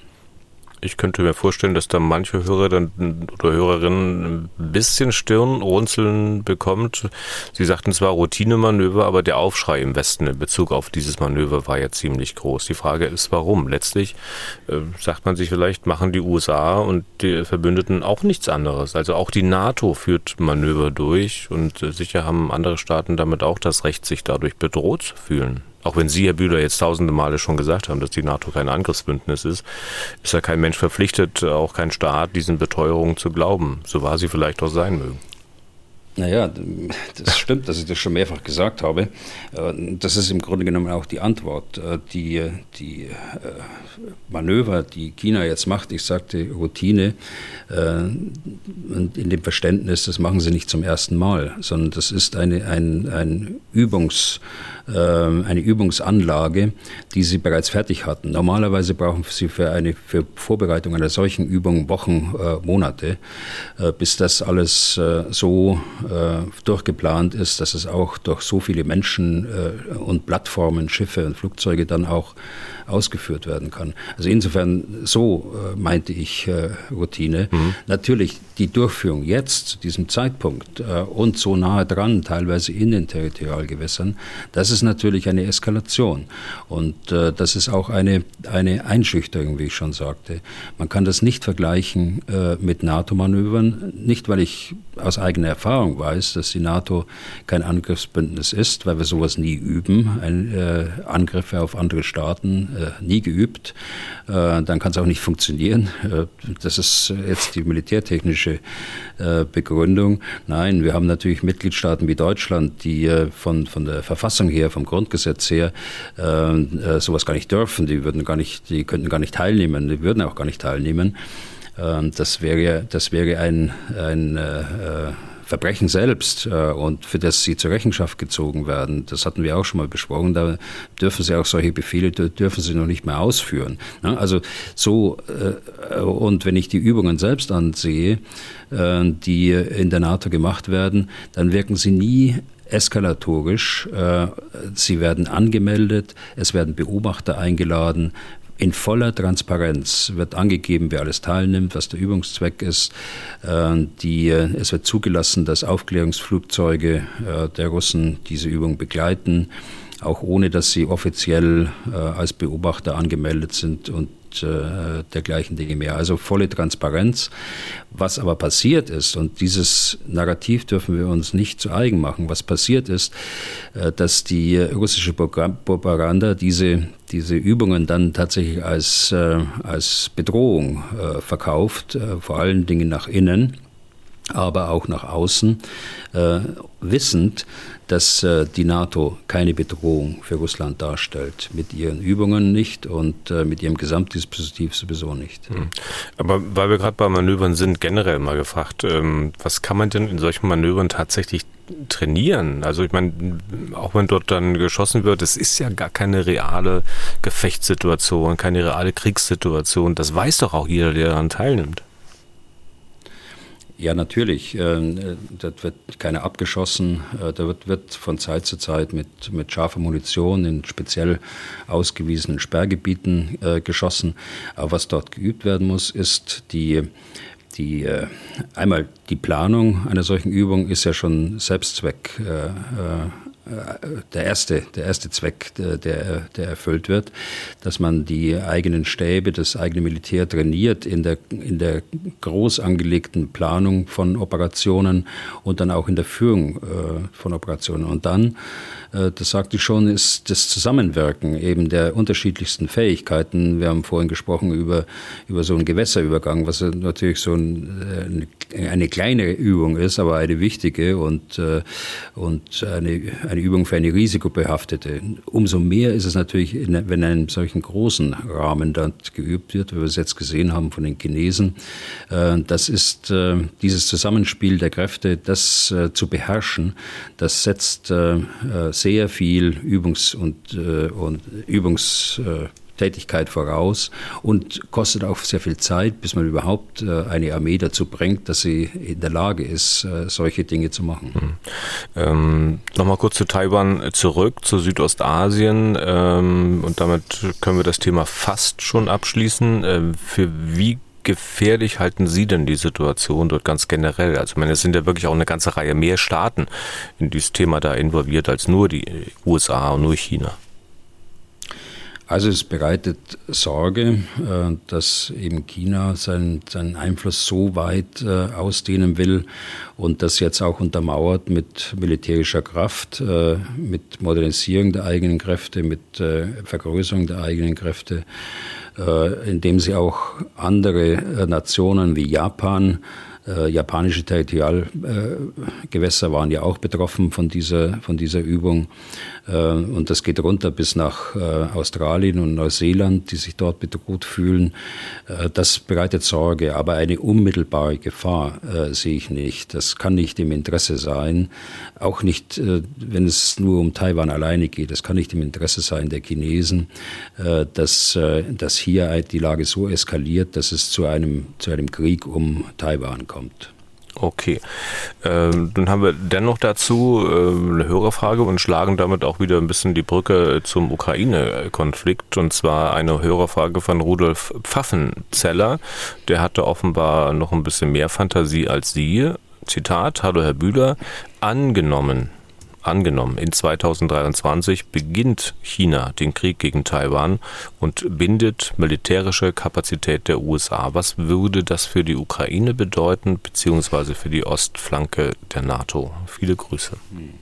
Ich könnte mir vorstellen, dass da manche Hörer dann, oder Hörerinnen ein bisschen Stirnrunzeln bekommt. Sie sagten zwar Routinemanöver, aber der Aufschrei im Westen in Bezug auf dieses Manöver war ja ziemlich groß. Die Frage ist, warum? Letztlich äh, sagt man sich vielleicht, machen die USA und die Verbündeten auch nichts anderes. Also auch die NATO führt Manöver durch und äh, sicher haben andere Staaten damit auch das Recht, sich dadurch bedroht zu fühlen. Auch wenn Sie, Herr Bühler, jetzt tausende Male schon gesagt haben, dass die NATO kein Angriffsbündnis ist, ist ja kein Mensch verpflichtet, auch kein Staat, diesen Beteuerungen zu glauben, so wahr sie vielleicht auch sein mögen. Naja, das stimmt, dass ich das schon mehrfach gesagt habe. Äh, das ist im Grunde genommen auch die Antwort. Äh, die, die äh, Manöver, die China jetzt macht, ich sagte Routine, und in dem Verständnis, das machen sie nicht zum ersten Mal, sondern das ist eine, ein, ein Übungs- eine Übungsanlage, die sie bereits fertig hatten. Normalerweise brauchen sie für eine für Vorbereitung einer solchen Übung Wochen, äh, Monate, äh, bis das alles äh, so äh, durchgeplant ist, dass es auch durch so viele Menschen äh, und Plattformen, Schiffe und Flugzeuge dann auch ausgeführt werden kann. Also insofern, so äh, meinte ich Routine. Mhm. Natürlich die Durchführung jetzt, zu diesem Zeitpunkt und so nahe dran, teilweise in den Territorialgewässern, das ist natürlich eine Eskalation. Und äh, das ist auch eine, eine Einschüchterung, wie ich schon sagte. Man kann das nicht vergleichen äh, mit NATO-Manövern, nicht weil ich aus eigener Erfahrung weiß, dass die NATO kein Angriffsbündnis ist, weil wir sowas nie üben, ein, äh, Angriffe auf andere Staaten äh, nie geübt, äh, dann kann es auch nicht funktionieren. Äh, das ist jetzt die militärtechnische Begründung. Nein, wir haben natürlich Mitgliedstaaten wie Deutschland, die von, von der Verfassung her, vom Grundgesetz her, sowas gar nicht dürfen. Die würden gar nicht, die könnten gar nicht teilnehmen, die würden auch gar nicht teilnehmen. Das wäre, das wäre ein, ein äh, Verbrechen selbst äh, und für das sie zur Rechenschaft gezogen werden, das hatten wir auch schon mal besprochen, da dürfen sie auch solche Befehle, dürfen sie noch nicht mehr ausführen. Ne? Also so, äh, und wenn ich die Übungen selbst ansehe, äh, die in der NATO gemacht werden, dann wirken sie nie eskalatorisch. Äh, sie werden angemeldet, es werden Beobachter eingeladen, in voller Transparenz wird angegeben, wer alles teilnimmt, was der Übungszweck ist. Äh, die, es wird zugelassen, dass Aufklärungsflugzeuge äh, der Russen diese Übung begleiten, auch ohne dass sie offiziell äh, als Beobachter angemeldet sind und äh, dergleichen Dinge mehr. Also volle Transparenz. Was aber passiert ist, und dieses Narrativ dürfen wir uns nicht zu eigen machen, was passiert ist, äh, dass die russische Propaganda diese, diese Übungen dann tatsächlich als, äh, als Bedrohung äh, verkauft, äh, vor allen Dingen nach innen aber auch nach außen, äh, wissend, dass äh, die NATO keine Bedrohung für Russland darstellt. Mit ihren Übungen nicht und äh, mit ihrem Gesamtdispositiv sowieso nicht. Hm. Aber weil wir gerade bei Manövern sind, generell mal gefragt, ähm, was kann man denn in solchen Manövern tatsächlich trainieren? Also ich meine, auch wenn dort dann geschossen wird, es ist ja gar keine reale Gefechtssituation, keine reale Kriegssituation. Das weiß doch auch jeder, der daran teilnimmt. Ja, natürlich. Ähm, da wird keiner abgeschossen. Äh, da wird, wird von Zeit zu Zeit mit, mit scharfer Munition in speziell ausgewiesenen Sperrgebieten äh, geschossen. Aber was dort geübt werden muss, ist die, die, äh, einmal die Planung einer solchen Übung ist ja schon Selbstzweck der erste, der erste Zweck, der, der erfüllt wird, dass man die eigenen Stäbe, das eigene Militär trainiert in der, in der groß angelegten Planung von Operationen und dann auch in der Führung äh, von Operationen. Und dann, äh, das sagte ich schon, ist das Zusammenwirken eben der unterschiedlichsten Fähigkeiten. Wir haben vorhin gesprochen über, über so einen Gewässerübergang, was natürlich so ein, äh, eine kleine Übung ist, aber eine wichtige und, und eine, eine Übung für eine risikobehaftete. Umso mehr ist es natürlich, wenn in einem solchen großen Rahmen dort geübt wird, wie wir es jetzt gesehen haben von den Chinesen. Äh, das ist äh, dieses Zusammenspiel der Kräfte, das äh, zu beherrschen, das setzt sehr viel Übungs- und, und Übungs Tätigkeit voraus und kostet auch sehr viel Zeit, bis man überhaupt äh, eine Armee dazu bringt, dass sie in der Lage ist, äh, solche Dinge zu machen. Mhm. Ähm, Nochmal kurz zu Taiwan zurück, zu Südostasien ähm, und damit können wir das Thema fast schon abschließen. Ähm, für wie gefährlich halten Sie denn die Situation dort ganz generell? Also ich meine, es sind ja wirklich auch eine ganze Reihe mehr Staaten in dieses Thema da involviert als nur die USA und nur China. Also es bereitet Sorge, äh, dass eben China seinen, seinen Einfluss so weit äh, ausdehnen will und das jetzt auch untermauert mit militärischer Kraft, äh, mit Modernisierung der eigenen Kräfte, mit Vergrößerung der eigenen Kräfte, indem sie auch andere Nationen wie Japan äh, japanische Territorialgewässer äh, waren ja auch betroffen von dieser, von dieser Übung. Äh, und das geht runter bis nach äh, Australien und Neuseeland, die sich dort bedroht fühlen. Äh, das bereitet Sorge, aber eine unmittelbare Gefahr äh, sehe ich nicht. Das kann nicht im Interesse sein, auch nicht, wenn es nur um Taiwan alleine geht. Das kann nicht im Interesse sein der Chinesen, dass, dass hier die Lage so eskaliert, dass es zu einem, zu einem Krieg um Taiwan kommt. Okay, ähm, dann haben wir dennoch dazu äh, eine Hörerfrage und schlagen damit auch wieder ein bisschen die Brücke zum Ukraine-Konflikt. Und zwar eine Hörerfrage von Rudolf Pfaffenzeller. Der hatte offenbar noch ein bisschen mehr Fantasie als Sie. Zitat, Hallo Herr Bühler, angenommen, Angenommen, in 2023 beginnt China den Krieg gegen Taiwan und bindet militärische Kapazität der USA. Was würde das für die Ukraine bedeuten, beziehungsweise für die Ostflanke der NATO? Viele Grüße. Hm.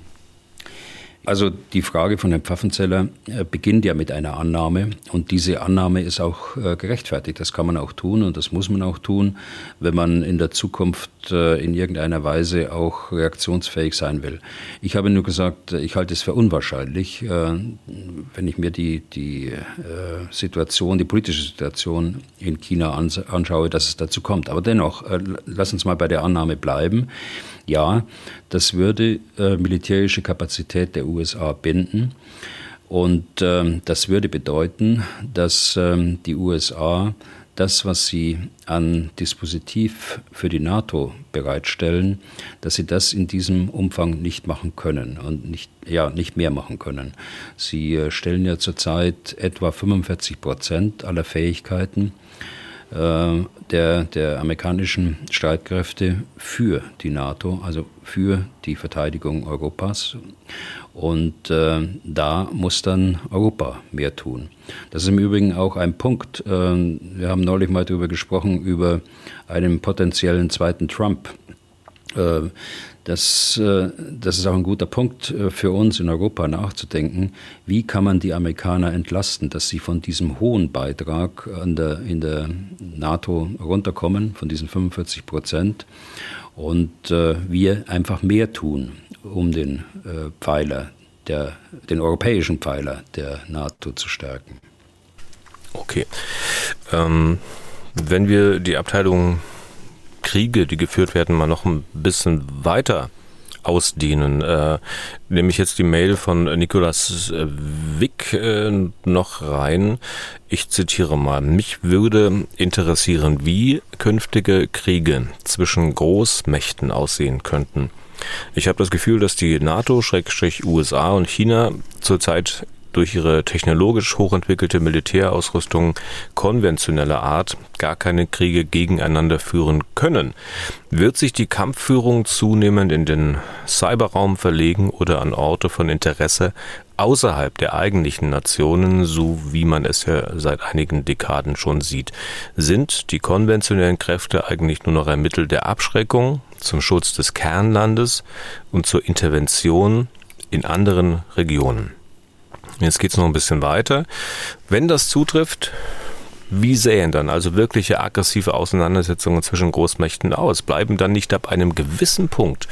Also die Frage von Herrn Pfaffenzeller äh, beginnt ja mit einer Annahme und diese Annahme ist auch äh, gerechtfertigt. Das kann man auch tun und das muss man auch tun, wenn man in der Zukunft äh, in irgendeiner Weise auch reaktionsfähig sein will. Ich habe nur gesagt, ich halte es für unwahrscheinlich, wenn ich mir die, die Situation, die politische Situation in China anschaue, dass es dazu kommt. Aber dennoch, lass uns mal bei der Annahme bleiben. Ja, das würde militärische Kapazität der USA binden. Und ähm, das würde bedeuten, dass ähm, die USA das, was sie an Dispositiv für die NATO bereitstellen, dass sie das in diesem Umfang nicht machen können und nicht, ja, nicht mehr machen können. Sie äh, stellen ja zurzeit etwa 45 Prozent aller Fähigkeiten äh, der, der amerikanischen Streitkräfte für die NATO, also für die Verteidigung Europas. Und äh, da muss dann Europa mehr tun. Das ist im Übrigen auch ein Punkt. Äh, wir haben neulich mal darüber gesprochen, über einen potenziellen zweiten Trump. Äh, das, äh, das ist auch ein guter Punkt äh, für uns in Europa nachzudenken. Wie kann man die Amerikaner entlasten, dass sie von diesem hohen Beitrag der, in der NATO runterkommen, von diesen 45 Prozent, und äh, wir einfach mehr tun, um den Pfeiler, der, den europäischen Pfeiler der NATO zu stärken. Okay. Ähm, wenn wir die Abteilung Kriege, die geführt werden, mal noch ein bisschen weiter ausdehnen. Äh, nehme ich jetzt die Mail von Nikolas äh, Wick äh, noch rein. Ich zitiere mal. Mich würde interessieren, wie künftige Kriege zwischen Großmächten aussehen könnten. Ich habe das Gefühl, dass die NATO, USA und China zurzeit durch ihre technologisch hochentwickelte Militärausrüstung konventioneller Art gar keine Kriege gegeneinander führen können. Wird sich die Kampfführung zunehmend in den Cyberraum verlegen oder an Orte von Interesse außerhalb der eigentlichen Nationen, so wie man es ja seit einigen Dekaden schon sieht? Sind die konventionellen Kräfte eigentlich nur noch ein Mittel der Abschreckung zum Schutz des Kernlandes und zur Intervention in anderen Regionen? Jetzt geht es noch ein bisschen weiter. Wenn das zutrifft, wie sähen dann also wirkliche aggressive Auseinandersetzungen zwischen Großmächten aus? Bleiben dann nicht ab einem gewissen Punkt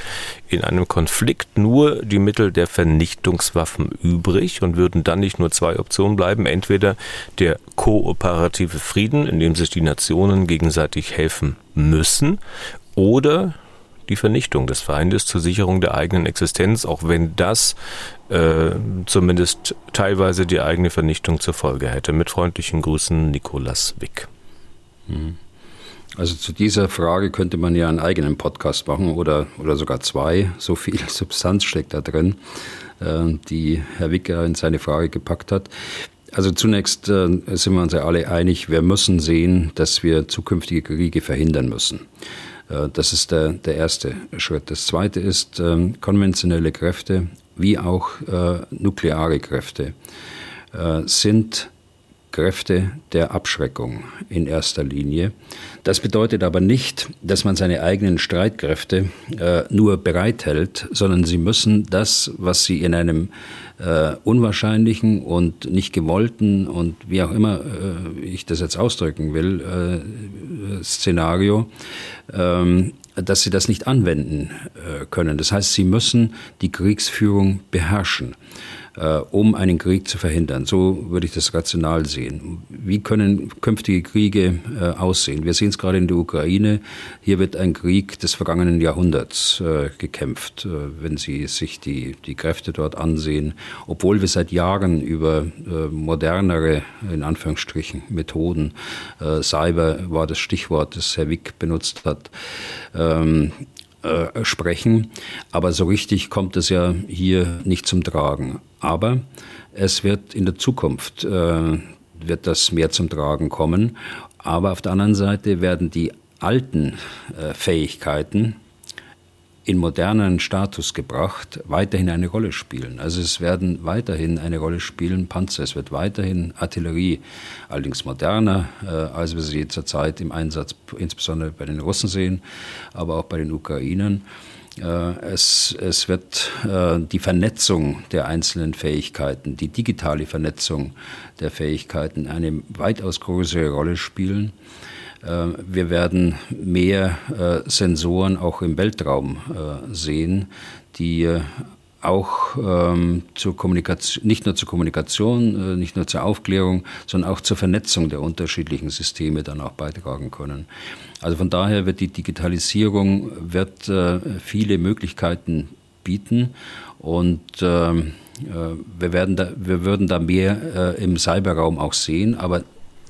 in einem Konflikt nur die Mittel der Vernichtungswaffen übrig und würden dann nicht nur zwei Optionen bleiben? Entweder der kooperative Frieden, in dem sich die Nationen gegenseitig helfen müssen, oder die Vernichtung des Feindes zur Sicherung der eigenen Existenz, auch wenn das äh, zumindest teilweise die eigene Vernichtung zur Folge hätte. Mit freundlichen Grüßen, Nikolas Wick. Hm. Also zu dieser Frage könnte man ja einen eigenen Podcast machen oder, oder sogar zwei. So viel Substanz steckt da drin, äh, die Herr Wicker in seine Frage gepackt hat. Also zunächst äh, sind wir uns ja alle einig, wir müssen sehen, dass wir zukünftige Kriege verhindern müssen. Äh, das ist der, der erste Schritt. Das zweite ist, ähm, konventionelle Kräfte wie auch äh, nukleare Kräfte äh, sind Kräfte der Abschreckung in erster Linie. Das bedeutet aber nicht, dass man seine eigenen Streitkräfte äh, nur bereithält, sondern sie müssen das, was sie in einem äh, unwahrscheinlichen und nicht gewollten und wie auch immer äh, ich das jetzt ausdrücken will, äh, Szenario, ähm, dass sie das nicht anwenden äh, können. Das heißt, sie müssen die Kriegsführung beherrschen äh, um einen Krieg zu verhindern. So würde ich das rational sehen. Wie können künftige Kriege äh, aussehen? Wir sehen es gerade in der Ukraine. Hier wird ein Krieg des vergangenen Jahrhunderts äh, gekämpft, wenn Sie sich die, die Kräfte dort ansehen. Obwohl wir seit Jahren über modernere, in Anführungsstrichen, Methoden, Cyber war das Stichwort, das Herr Wick benutzt hat, ähm, äh, sprechen. Aber so richtig kommt es ja hier nicht zum Tragen. Aber es wird in der Zukunft äh, wird das mehr zum Tragen kommen. Aber auf der anderen Seite werden die alten äh, Fähigkeiten, in modernen Status gebracht, weiterhin eine Rolle spielen. Also es werden weiterhin eine Rolle spielen Panzer, es wird weiterhin Artillerie, allerdings moderner, äh, als wir sie zurzeit im Einsatz, insbesondere bei den Russen sehen, aber auch bei den Ukrainern. Äh, es, es wird äh, die Vernetzung der einzelnen Fähigkeiten, die digitale Vernetzung der Fähigkeiten eine weitaus größere Rolle spielen. Äh, wir werden mehr äh, Sensoren auch im Weltraum äh, sehen, die auch ähm, zur Kommunikation, nicht nur zur Kommunikation, äh, nicht nur zur Aufklärung, sondern auch zur Vernetzung der unterschiedlichen Systeme dann auch beitragen können. Also von daher wird die Digitalisierung wird äh, viele Möglichkeiten bieten und ähm, äh, wir, werden da, wir würden da mehr im Cyberraum auch sehen, aber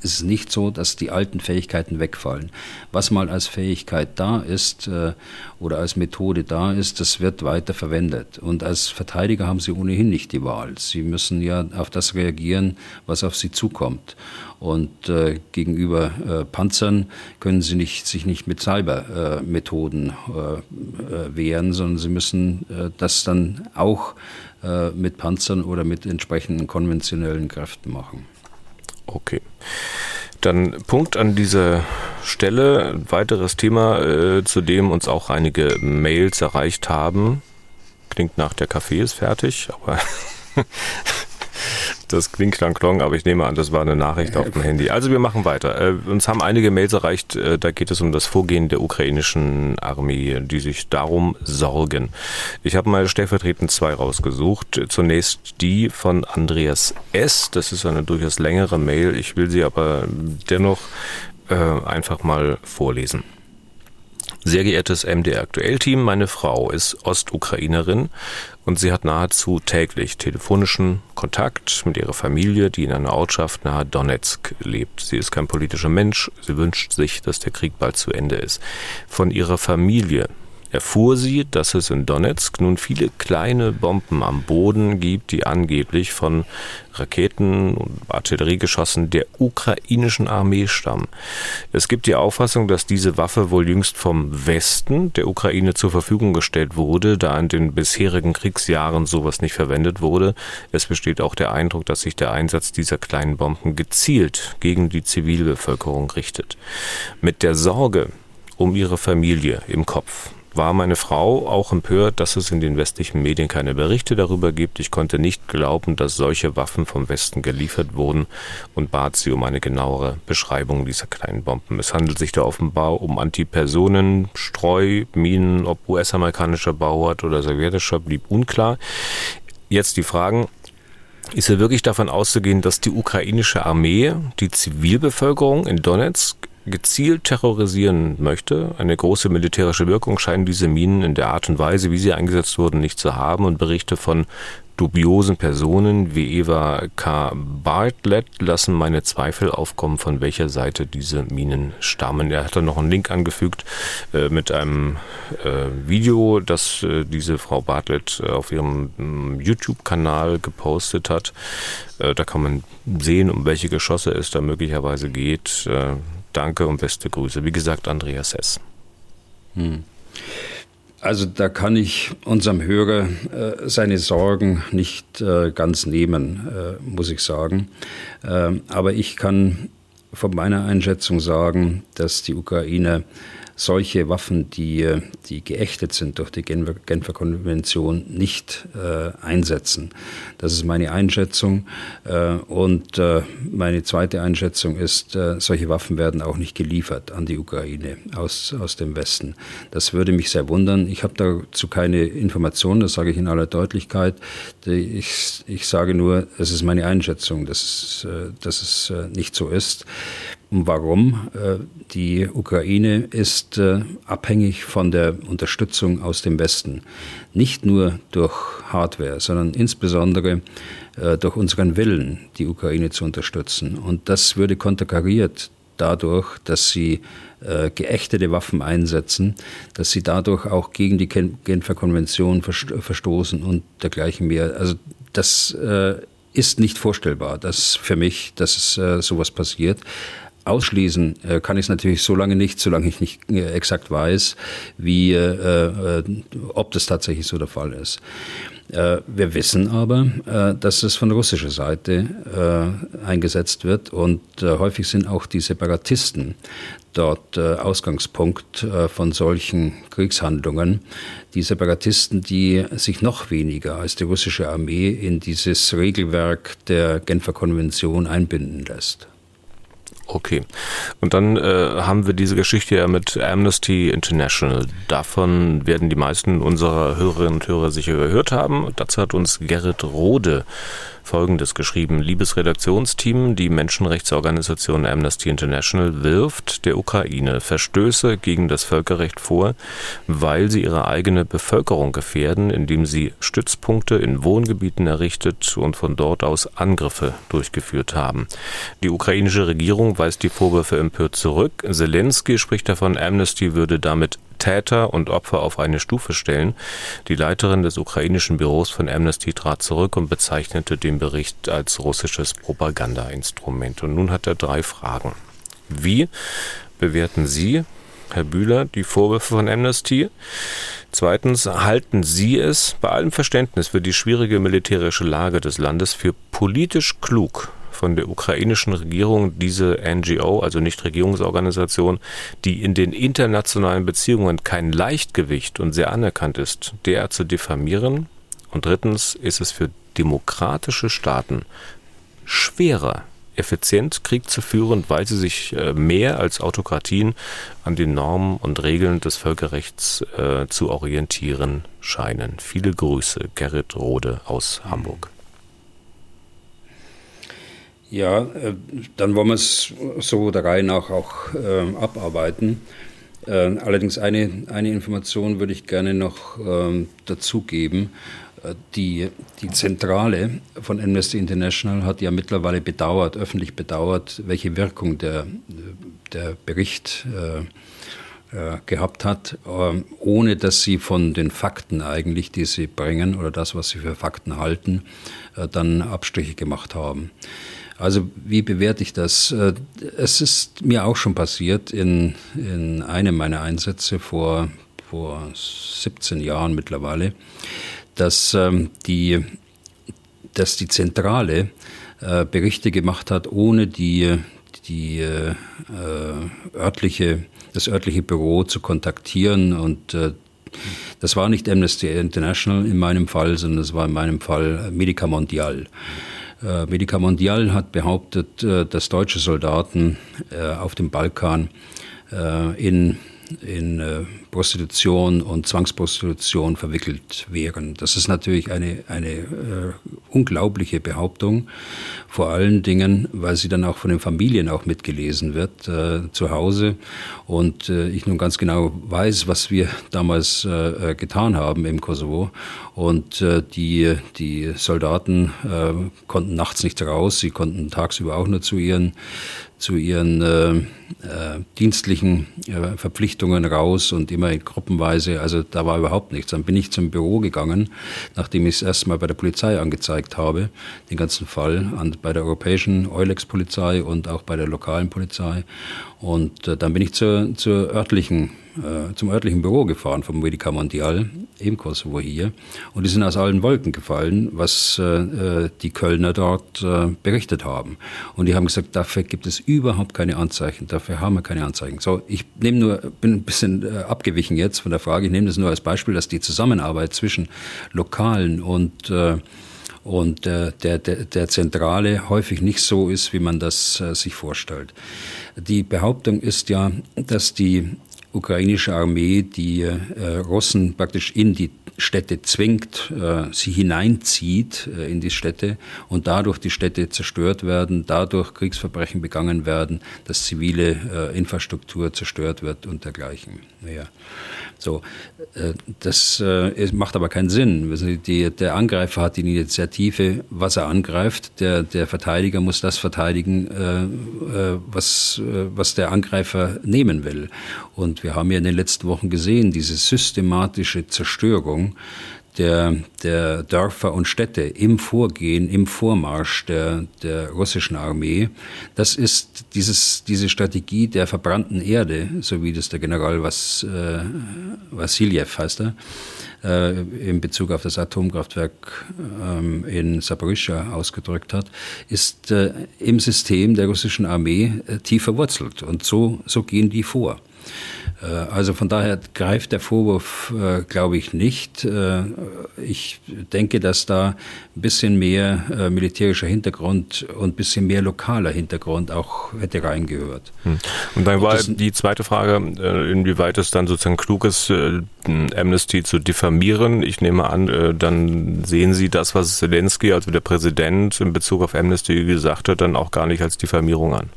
es ist nicht so, dass die alten Fähigkeiten wegfallen. Was mal als Fähigkeit da ist äh, oder als Methode da ist, das wird weiter verwendet. Und als Verteidiger haben sie ohnehin nicht die Wahl. Sie müssen ja auf das reagieren, was auf sie zukommt. Und äh, gegenüber äh, Panzern können sie nicht, sich nicht mit Cybermethoden äh, äh, wehren, sondern sie müssen das dann auch mit Panzern oder mit entsprechenden konventionellen Kräften machen. Okay. Dann Punkt an dieser Stelle. Ein weiteres Thema, äh, zu dem uns auch einige Mails erreicht haben. Klingt nach der Kaffee ist fertig, aber Das klingt klang klong, aber ich nehme an, das war eine Nachricht auf dem Handy. Also wir machen weiter. Äh, uns haben einige Mails erreicht, äh, da geht es um das Vorgehen der ukrainischen Armee, die sich darum sorgen. Ich habe mal stellvertretend zwei rausgesucht. Zunächst die von Andreas S. Das ist eine durchaus längere Mail. Ich will sie aber dennoch äh, einfach mal vorlesen. Sehr geehrtes MDR Aktuell-Team, meine Frau ist Ostukrainerin und sie hat nahezu täglich telefonischen Kontakt mit ihrer Familie, die in einer Ortschaft nahe Donetsk lebt. Sie ist kein politischer Mensch, sie wünscht sich, dass der Krieg bald zu Ende ist. Von ihrer Familie erfuhr sie, dass es in Donetsk nun viele kleine Bomben am Boden gibt, die angeblich von Raketen und Artilleriegeschossen der ukrainischen Armee stammen. Es gibt die Auffassung, dass diese Waffe wohl jüngst vom Westen der Ukraine zur Verfügung gestellt wurde, da in den bisherigen Kriegsjahren sowas nicht verwendet wurde. Es besteht auch der Eindruck, dass sich der Einsatz dieser kleinen Bomben gezielt gegen die Zivilbevölkerung richtet. Mit der Sorge um ihre Familie im Kopf war meine Frau auch empört, dass es in den westlichen Medien keine Berichte darüber gibt. Ich konnte nicht glauben, dass solche Waffen vom Westen geliefert wurden und bat sie um eine genauere Beschreibung dieser kleinen Bomben. Es handelt sich da offenbar um Antipersonen, Streu, Minen, ob US-amerikanischer Bauart oder sowjetischer, blieb unklar. Jetzt die Fragen. Ist ja wirklich davon auszugehen, dass die ukrainische Armee die Zivilbevölkerung in Donetsk gezielt terrorisieren möchte. Eine große militärische Wirkung scheinen diese Minen in der Art und Weise, wie sie eingesetzt wurden, nicht zu haben und Berichte von dubiosen Personen wie Eva K. Bartlett lassen meine Zweifel aufkommen, von welcher Seite diese Minen stammen. Er hat dann noch einen Link angefügt äh, mit einem äh, Video, das äh, diese Frau Bartlett äh, auf ihrem mm, YouTube-Kanal gepostet hat. Äh, da kann man sehen, um welche Geschosse es da möglicherweise geht. Danke und beste Grüße. Wie gesagt, Andreas Hess. Hm. Also da kann ich unserem Hörer äh, seine Sorgen nicht äh, ganz nehmen, äh, muss ich sagen. Ähm, aber ich kann von meiner Einschätzung sagen, dass die Ukraine solche Waffen, die, die geächtet sind durch die Genfer, Genfer Konvention, nicht äh, einsetzen. Das ist meine Einschätzung. Äh, und äh, meine zweite Einschätzung ist, äh, solche Waffen werden auch nicht geliefert an die Ukraine aus, aus dem Westen. Das würde mich sehr wundern. Ich habe dazu keine Informationen, das sage ich in aller Deutlichkeit. Ich, ich sage nur, es ist meine Einschätzung, dass äh, dass es äh, nicht so ist. Warum? Äh, die Ukraine ist äh, abhängig von der Unterstützung aus dem Westen. Nicht nur durch Hardware, sondern insbesondere äh, durch unseren Willen, die Ukraine zu unterstützen. Und das würde konterkariert dadurch, dass sie geächtete Waffen einsetzen, dass sie dadurch auch gegen die Genfer Konvention verstoßen und dergleichen mehr. Also das ist nicht vorstellbar, dass für mich, dass es sowas passiert. Ausschließen äh, kann ich es natürlich so lange nicht, solange ich nicht äh, exakt weiß, wie, äh, äh, ob das tatsächlich so der Fall ist. Äh, wir wissen aber, äh, dass es von russischer Seite eingesetzt wird und häufig sind auch die Separatisten dort Ausgangspunkt von solchen Kriegshandlungen. Die Separatisten, die sich noch weniger als die russische Armee in dieses Regelwerk der Genfer Konvention einbinden lässt. Okay. Und dann äh, haben wir diese Geschichte ja mit Amnesty International. Davon werden die meisten unserer Hörerinnen und Hörer sicher gehört haben. Dazu hat uns Gerrit Rode Folgendes geschrieben. Liebes Redaktionsteam, die Menschenrechtsorganisation Amnesty International wirft der Ukraine Verstöße gegen das Völkerrecht vor, weil sie ihre eigene Bevölkerung gefährden, indem sie Stützpunkte in Wohngebieten errichtet und von dort aus Angriffe durchgeführt haben. Die ukrainische Regierung weist die Vorwürfe empört zurück. Zelensky spricht davon, Amnesty würde damit Täter und Opfer auf eine Stufe stellen. Die Leiterin des ukrainischen Büros von Amnesty trat zurück und bezeichnete den Bericht als russisches Propagandainstrument. Und nun hat er drei Fragen. Wie bewerten Sie, Herr Bühler, die Vorwürfe von Amnesty? Zweitens, halten Sie es bei allem Verständnis für die schwierige militärische Lage des Landes für politisch klug, von der ukrainischen Regierung diese NGO, also Nichtregierungsorganisation, die in den internationalen Beziehungen kein Leichtgewicht und sehr anerkannt ist, derart zu diffamieren? Und drittens ist es für demokratische Staaten schwerer, effizient Krieg zu führen, weil sie sich äh, mehr als Autokratien an den Normen und Regeln des Völkerrechts äh, zu orientieren scheinen. Viele Grüße, Gerrit Rode aus Hamburg. Ja, äh, dann wollen wir es so der Reihe nach auch äh, abarbeiten. Äh, allerdings eine, eine Information würde ich gerne noch ähm, dazugeben. Äh, die, die Zentrale von Amnesty International hat ja mittlerweile bedauert, öffentlich bedauert, welche Wirkung der, der Bericht äh, gehabt hat, ähm, ohne dass sie von den Fakten eigentlich, die sie bringen oder das, was sie für Fakten halten, dann Abstriche gemacht haben. Also wie bewerte ich das? Äh, es ist mir auch schon passiert in, in einem meiner Einsätze vor, vor 17 Jahren mittlerweile, dass, ähm, die, dass die Zentrale äh, Berichte gemacht hat, ohne die, die äh, örtliche, das örtliche Büro zu kontaktieren und das war nicht Amnesty International in meinem Fall, sondern es war in meinem Fall Medica Mondial. Äh, Medica Mondial hat behauptet, äh, dass deutsche Soldaten äh, auf dem Balkan in in äh, Prostitution und Zwangsprostitution verwickelt wären. Das ist natürlich eine, eine äh, unglaubliche Behauptung, vor allen Dingen, weil sie dann auch von den Familien auch mitgelesen wird äh, zu Hause. Und äh, ich nun ganz genau weiß, was wir damals äh, getan haben im Kosovo. Und äh, die, die Soldaten konnten nachts nicht raus, sie konnten tagsüber auch nur zu ihren zu ihren äh, äh, dienstlichen äh, Verpflichtungen raus und immer in Gruppenweise. Also da war überhaupt nichts. Dann bin ich zum Büro gegangen, nachdem ich es erstmal bei der Polizei angezeigt habe, den ganzen Fall, an, bei der europäischen Eulex-Polizei und auch bei der lokalen Polizei. Und äh, dann bin ich zur, zur örtlichen äh, zum örtlichen Büro gefahren vom Medica Mondial im Kosovo hier und die sind aus allen Wolken gefallen, was äh, die Kölner dort äh, berichtet haben. Und die haben gesagt, dafür gibt es überhaupt keine Anzeichen, dafür haben wir keine Anzeichen. So, ich nehme nur, bin ein bisschen äh, abgewichen jetzt von der Frage, ich nehme das nur als Beispiel, dass die Zusammenarbeit zwischen Lokalen und äh, und äh, der, der, der Zentrale häufig nicht so ist, wie man das äh, sich vorstellt. Die Behauptung ist ja, dass die ukrainische Armee die äh, Russen praktisch in die Städte zwingt, äh, sie hineinzieht äh, in die Städte und dadurch die Städte zerstört werden, dadurch Kriegsverbrechen begangen werden, dass zivile äh, Infrastruktur zerstört wird und dergleichen. Ja. So, das macht aber keinen Sinn. Also die, der Angreifer hat die Initiative, was er angreift. Der, der Verteidiger muss das verteidigen, was, was der Angreifer nehmen will. Und wir haben ja in den letzten Wochen gesehen, diese systematische Zerstörung der, der Dörfer und Städte im Vorgehen, im Vormarsch der, der russischen Armee. Das ist dieses, diese Strategie der verbrannten Erde, so wie das der General Was, äh, Vassiljev heißt er, äh, in Bezug auf das Atomkraftwerk ähm, in Saporischschja ausgedrückt hat, ist äh, im System der russischen Armee äh, tief verwurzelt. Und so, so gehen die vor. Äh, also von daher greift der Vorwurf, äh, glaube ich, nicht. Äh, ich denke, dass da ein bisschen mehr militärischer Hintergrund und ein bisschen mehr lokaler Hintergrund auch hätte reingehört. Hm. Und dann war die zweite Frage, inwieweit es dann sozusagen klug ist, Amnesty zu diffamieren. Ich nehme an, dann sehen Sie das, was Zelensky, also der Präsident, in Bezug auf Amnesty gesagt hat, dann auch gar nicht als Diffamierung an.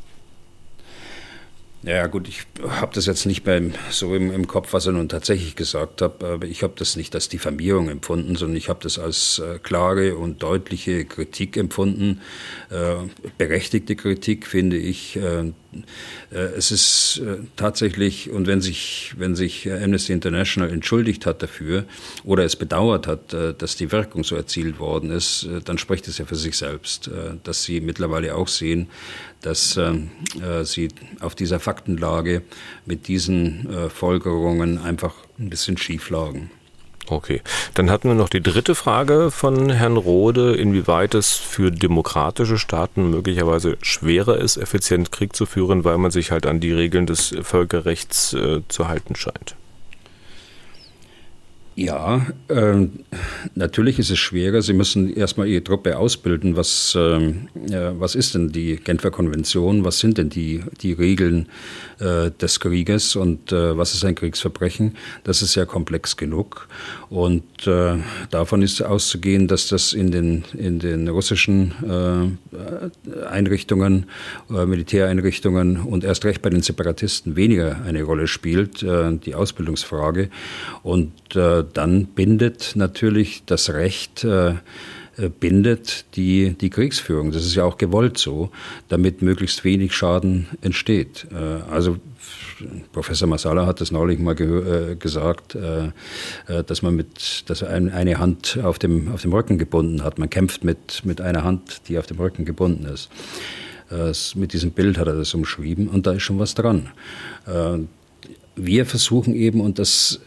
Ja gut, ich habe das jetzt nicht beim, so im, im, Kopf, was er nun tatsächlich gesagt hat, aber ich habe das nicht als Diffamierung empfunden, sondern ich habe das als äh, klare und deutliche Kritik empfunden, äh, berechtigte Kritik, finde ich. Äh, es ist äh, tatsächlich, und wenn sich, wenn sich Amnesty International entschuldigt hat dafür oder es bedauert hat, äh, dass die Wirkung so erzielt worden ist, dann spricht es ja für sich selbst, dass sie mittlerweile auch sehen, dass sie auf dieser Faktenlage mit diesen Folgerungen einfach ein bisschen schief lagen. Okay, dann hatten wir noch die dritte Frage von Herrn Rode, inwieweit es für demokratische Staaten möglicherweise schwerer ist, effizient Krieg zu führen, weil man sich halt an die Regeln des Völkerrechts äh, zu halten scheint. Ja, äh, natürlich ist es schwerer. Sie müssen erstmal Ihre Truppe ausbilden. Was, äh, was ist denn die Genfer Konvention? Was sind denn die, die Regeln äh, des Krieges und äh, was ist ein Kriegsverbrechen? Das ist sehr komplex genug. Und äh, davon ist auszugehen, dass das in den, in den russischen äh, Einrichtungen, Militäreinrichtungen und erst recht bei den Separatisten weniger eine Rolle spielt, die Ausbildungsfrage. Und dann bindet natürlich das Recht, äh, äh, bindet die, die Kriegsführung. Das ist ja auch gewollt so, damit möglichst wenig Schaden entsteht. Äh, also Professor Masala hat das neulich mal äh, gesagt, äh, äh, dass man mit, dass ein, eine Hand auf dem, auf dem Rücken gebunden hat. Man kämpft mit, mit einer Hand, die auf dem Rücken gebunden ist. Äh, mit diesem Bild hat er das umschrieben und da ist schon was dran. wir versuchen eben, und das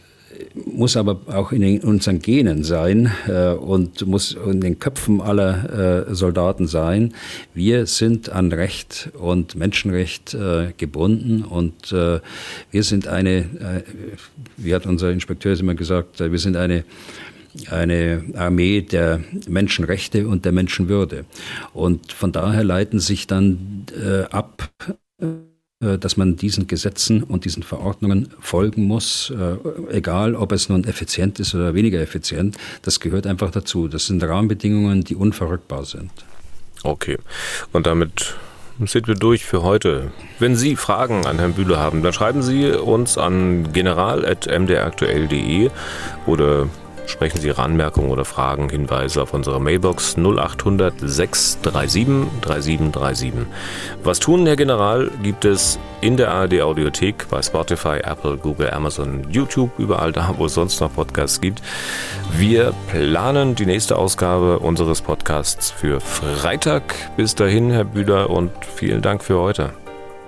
muss aber auch in unseren Genen sein äh, und muss in den Köpfen aller äh, Soldaten sein. Wir sind an Recht und Menschenrecht äh, gebunden und wir sind eine, wie hat unser Inspekteur immer gesagt, wir sind eine eine Armee der Menschenrechte und der Menschenwürde. Und von daher leiten sich dann ab dass man diesen Gesetzen und diesen Verordnungen folgen muss, äh, egal ob es nun effizient ist oder weniger effizient. Das gehört einfach dazu. Das sind Rahmenbedingungen, die unverrückbar sind. Okay. Und damit sind wir durch für heute. Wenn Sie Fragen an Herrn Bühler haben, dann schreiben Sie uns an general.mdraktuell.de oder Sprechen Sie Ihre Anmerkungen oder Fragen, Hinweise auf unsere Mailbox 0800 637 3737. Was tun, Herr General, gibt es in der ARD Audiothek, bei Spotify, Apple, Google, Amazon, YouTube, überall da, wo es sonst noch Podcasts gibt. Wir planen die nächste Ausgabe unseres Podcasts für Freitag. Bis dahin, Herr Bühler, und vielen Dank für heute.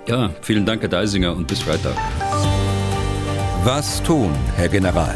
Ja, vielen Dank, Herr Deisinger, und bis Freitag. Was tun, Herr General?